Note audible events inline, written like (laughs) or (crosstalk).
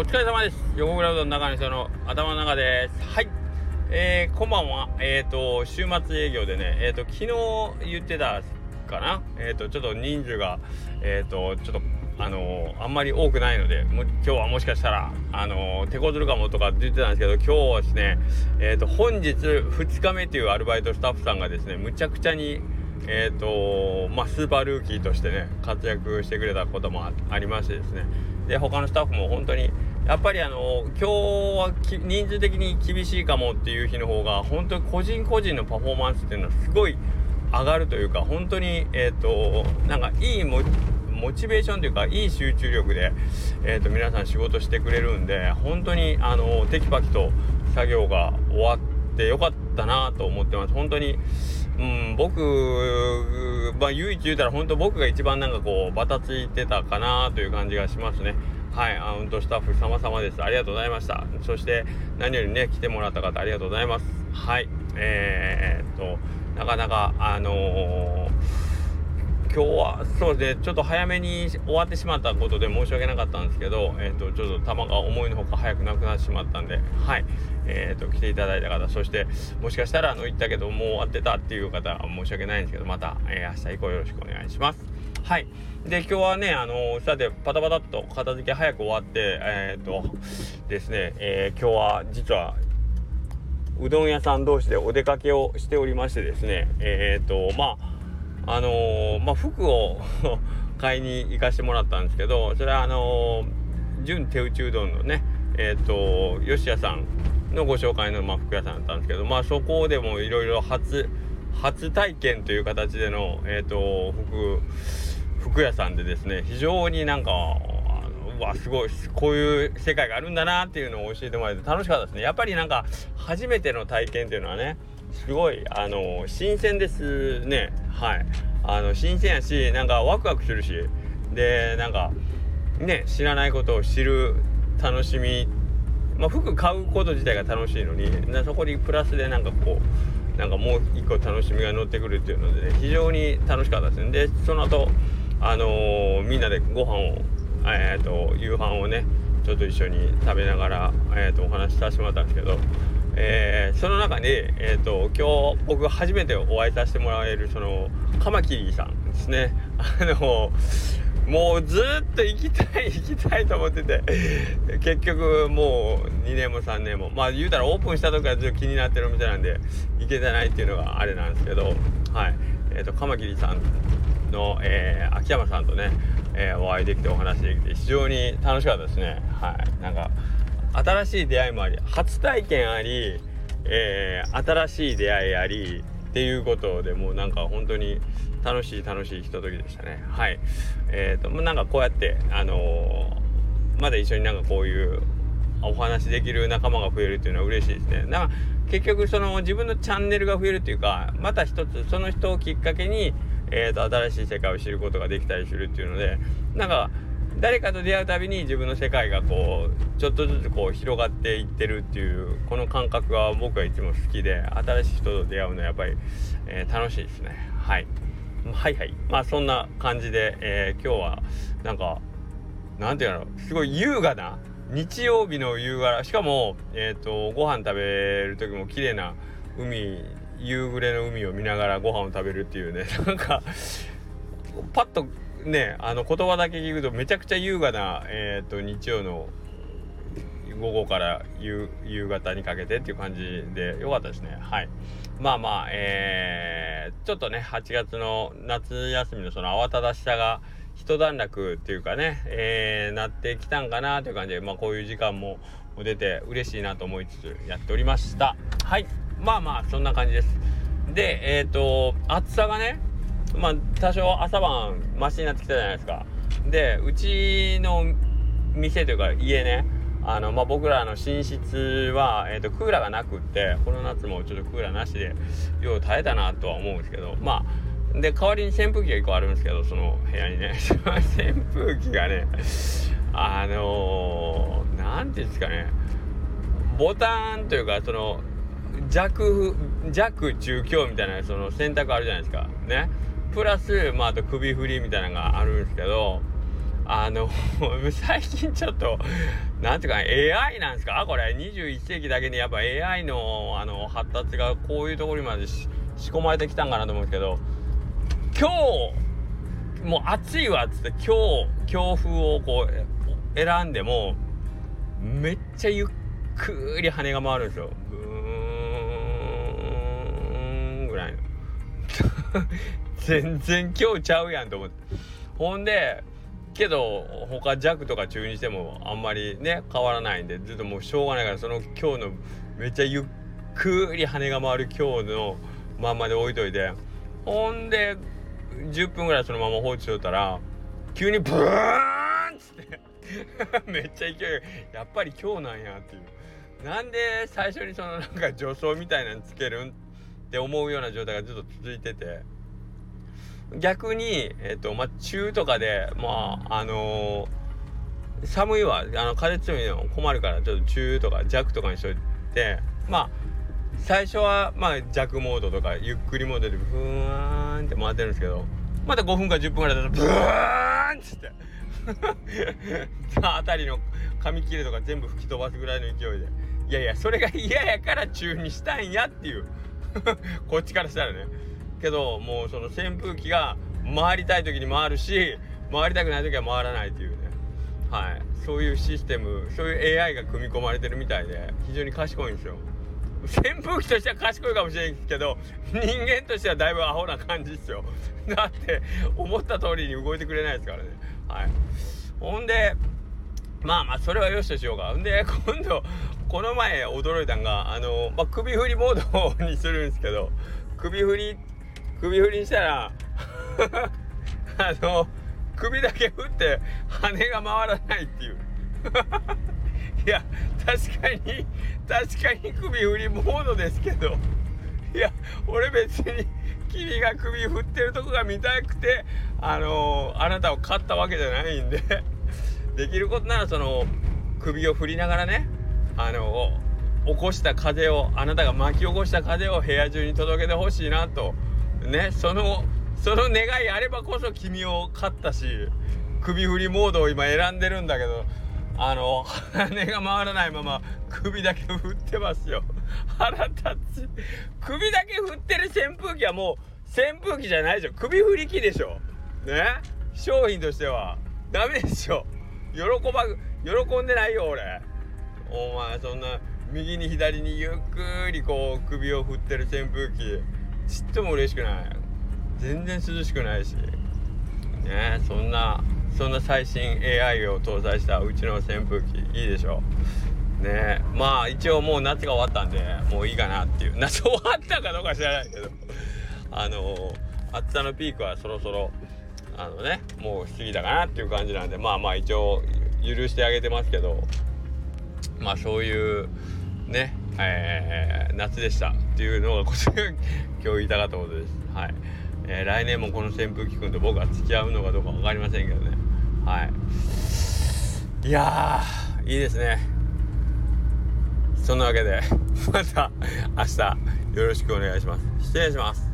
お疲れ様です。横倉うどん中の人の頭の中です。はい。えー、こんばんは。えっ、ー、と、週末営業でね、えっ、ー、と、昨日言ってたかな？えっ、と、ちょっと人数が、えっ、と、ちょっと、あのあんまり多くないので、も今日はもしかしたら、あの手こずるかもとかって言ってたんですけど、今日はですね、えっ、と、本日2日目というアルバイトスタッフさんがですね、むちゃくちゃに、えーとまあ、スーパールーキーとしてね活躍してくれたこともありましてですねで他のスタッフも本当にやっぱりあの今日は人数的に厳しいかもっていう日の方が本当に個人個人のパフォーマンスっていうのはすごい上がるというか本当にえっ、ー、となんかいいモチベーションというかいい集中力で、えーと、皆さん仕事してくれるんで本当にあのテキパキと作業が終わってよかったなと思ってます本当にうん、僕、まあ、唯一言うたら、本当僕が一番なんかこう、バタついてたかなという感じがしますね。はい、アウントスタッフ様々です。ありがとうございました。そして、何よりね、来てもらった方、ありがとうございます。はい、えー、っと、なかなか、あのー今日はそうですねちょっと早めに終わってしまったことで申し訳なかったんですけど、えーと、ちょっと球が思いのほか早くなくなってしまったんではいえーと、来ていただいた方そしてもしかしたらあの言ったけどもう終わってたっていう方は申し訳ないんですけどまた、えー、明日以降よろしくお願いしますはい。で今日はねあのさてパタパタっと片付け早く終わってえっ、とですね、えー、今日は実はうどん屋さん同士でお出かけをしておりましてですねえっ、とまああのー、まあ、服を (laughs) 買いに行かしてもらったんですけどそれはあのー、純手打ちうどんのねえっ、と吉谷さんのご紹介の、まあ、服屋さんだったんですけどまあそこでもいろいろ初初体験という形での、えーと、服服屋さんでですね非常になんかうわすごいこういう世界があるんだなっていうのを教えてもらえて楽しかったですね。やっぱりなんか初めての体験っていうのはねすごいあの新鮮ですね。はい。あの新鮮やしなんかワクワクするし。でなんかね知らないことを知る楽しみ。まあ服買うこと自体が楽しいのにそこにプラスでなんかこうなんかもう一個楽しみが乗ってくるっていうので、ね、非常に楽しかったですね。でその後あのー、みんなでご飯をえ、ー、と夕飯をねちょっと一緒に食べながら、えーと、お話しさせてもらったんですけどえー、その中で、えーと、今日僕初めてお会いさせてもらえるそのカマキリさんですね。あのもうずっと行きたい行きたいと思ってて。結局もう2年も3年も。まあ言うたらオープンした時からずっと気になってるお店なんで行けてないっていうのがあれなんですけど。はい。えっ、ー、とカマキリさんの、えー、秋山さんとね、えー、お会いできてお話できて非常に楽しかったですね。はい。なんか新しい出会いもあり初体験あり、えー、新しい出会いありっていうことでもうなんか本当に楽しい楽しいひとときでしたね。はい。えーと、なんかこうやってあのー、まだ一緒になんかこういうお話できる仲間が増えるっていうのは嬉しいですね。だか結局その自分のチャンネルが増えるっていうかまた一つその人をきっかけに、えーと新しい世界を知ることができたりするっていうのでなんか誰かと出会うたびに自分の世界がこうちょっとずつこう広がっていってるっていうこの感覚が僕はいつも好きで新しい人と出会うのはやっぱり、えー、楽しいですね。はい。はいはい。まあそんな感じで、えー、今日はなんかなんていうのすごい優雅な日曜日の夕方。しかもえっ、ー、とご飯食べる時も綺麗な海夕暮れの海を見ながらご飯を食べるっていうね。(laughs) なんかパッとねあの言葉だけ聞くとめちゃくちゃ優雅な、えーと、日曜の午後から夕方にかけてっていう感じでよかったですね。はい。まあまあえー、ちょっとね8月の夏休みのその慌ただしさが一段落っていうかね、えー、なってきたんかなという感じでまあこういう時間も出て嬉しいなと思いつつやっておりました。はい。まあまあそんな感じです。でえっ、ー、と暑さがねまあ多少朝晩マシになってきたじゃないですか。でうちの店というか家ねあのまあ、僕らの寝室は、えーと、クーラーがなくってこの夏もちょっとクーラーなしでよう耐えたなとは思うんですけどまあで代わりに扇風機が1個あるんですけどその部屋にね。(laughs) 扇風機がねあの何、ー、ていうんですかね。ボタンというかその弱弱中強みたいなその選択あるじゃないですか。ね。プラス、まあ、あと首振りみたいなのがあるんですけど、あの (laughs) 最近ちょっとなんていうか AI なんですか？これ21世紀だけにやっぱ AI のあの発達がこういうところにまで仕込まれてきたんかなと思うんですけど今日もう暑いわっつって今日強風をこう選んでもめっちゃゆっくり羽が回るんですよ。ブーンぐらいの。(laughs) 全然今日ちゃうやんと思って。ほんで、けど他弱とか中にしてもあんまりね変わらないんでずっともうしょうがないからその今日のめっちゃゆっくり羽が回る今日のまんまで置いといてほんで10分ぐらいそのまま放置しとったら急にブーンっつって (laughs) めっちゃ勢いやっぱり今日なんやっていう。なんで最初にそのなんか助走みたいなのつけるんって思うような状態がずっと続いてて。逆に、えっ、と、まあ、中とかで、まあ、あのー、寒いわ、あの、風強いの困るから、ちょっと中とか弱とかにしといて、まあ、最初は、まあ、弱モードとか、ゆっくりモードで、ふーんって回ってるんですけど、また5分か10分ぐらいだと、ブーンっつって、(laughs) あたりの紙切れとか全部吹き飛ばすぐらいの勢いで、いやいや、それが嫌やから中にしたんやっていう、(laughs) こっちからしたらね。けどもうその扇風機が回りたい時に回るし回りたくない時は回らないっていうね。はい。そういうシステムそういう AI が組み込まれてるみたいで非常に賢いんですよ。扇風機としては賢いかもしれんけど人間としてはだいぶアホな感じですよ。(laughs) だって思った通りに動いてくれないですからね。はい。ほんでまあまあそれはよしとしようか。んで今度この前驚いたんがあの、まあ、首振りモードにするんですけど首振りっ首振りしたら (laughs) あの首だけ振って羽が回らないっていう。(laughs) いや確かに確かに首振りモードですけど。いや俺別に君が首振ってるとこが見たくてあのあなたを買ったわけじゃないんで。(laughs) できることならその首を振りながらねあの起こした風をあなたが巻き起こした風を部屋中に届けてほしいなとねそのその願いあればこそ君を勝ったし首振りモードを今選んでるんだけどあの羽が回らないまま首だけ振ってますよ。腹立つ。首だけ振ってる扇風機はもう扇風機じゃないでしょ。首振り機でしょ。ね？商品としては。ダメでしょ。喜ば喜んでないよ俺。お前そんな右に左にゆっくりこう首を振ってる扇風機。ちっとも嬉しくない。全然涼しくないし。ねそんなそんな最新 AI を搭載したうちの扇風機いいでしょ。ねまあ一応もう夏が終わったんでもういいかなっていう。夏終わったかどうか知らないけど。あの暑さのピークはそろそろあのねもう過ぎたかなっていう感じなんでまあまあ一応許してあげてますけど。まあそういうね、えー、夏でしたっていうのがこちら今日言いたかったことです。はい。えー、来年もこの扇風機くんと僕は付き合うのかどうか分かりませんけどね。はい。いやいいですね。そんなわけで、また明日よろしくお願いします。失礼します。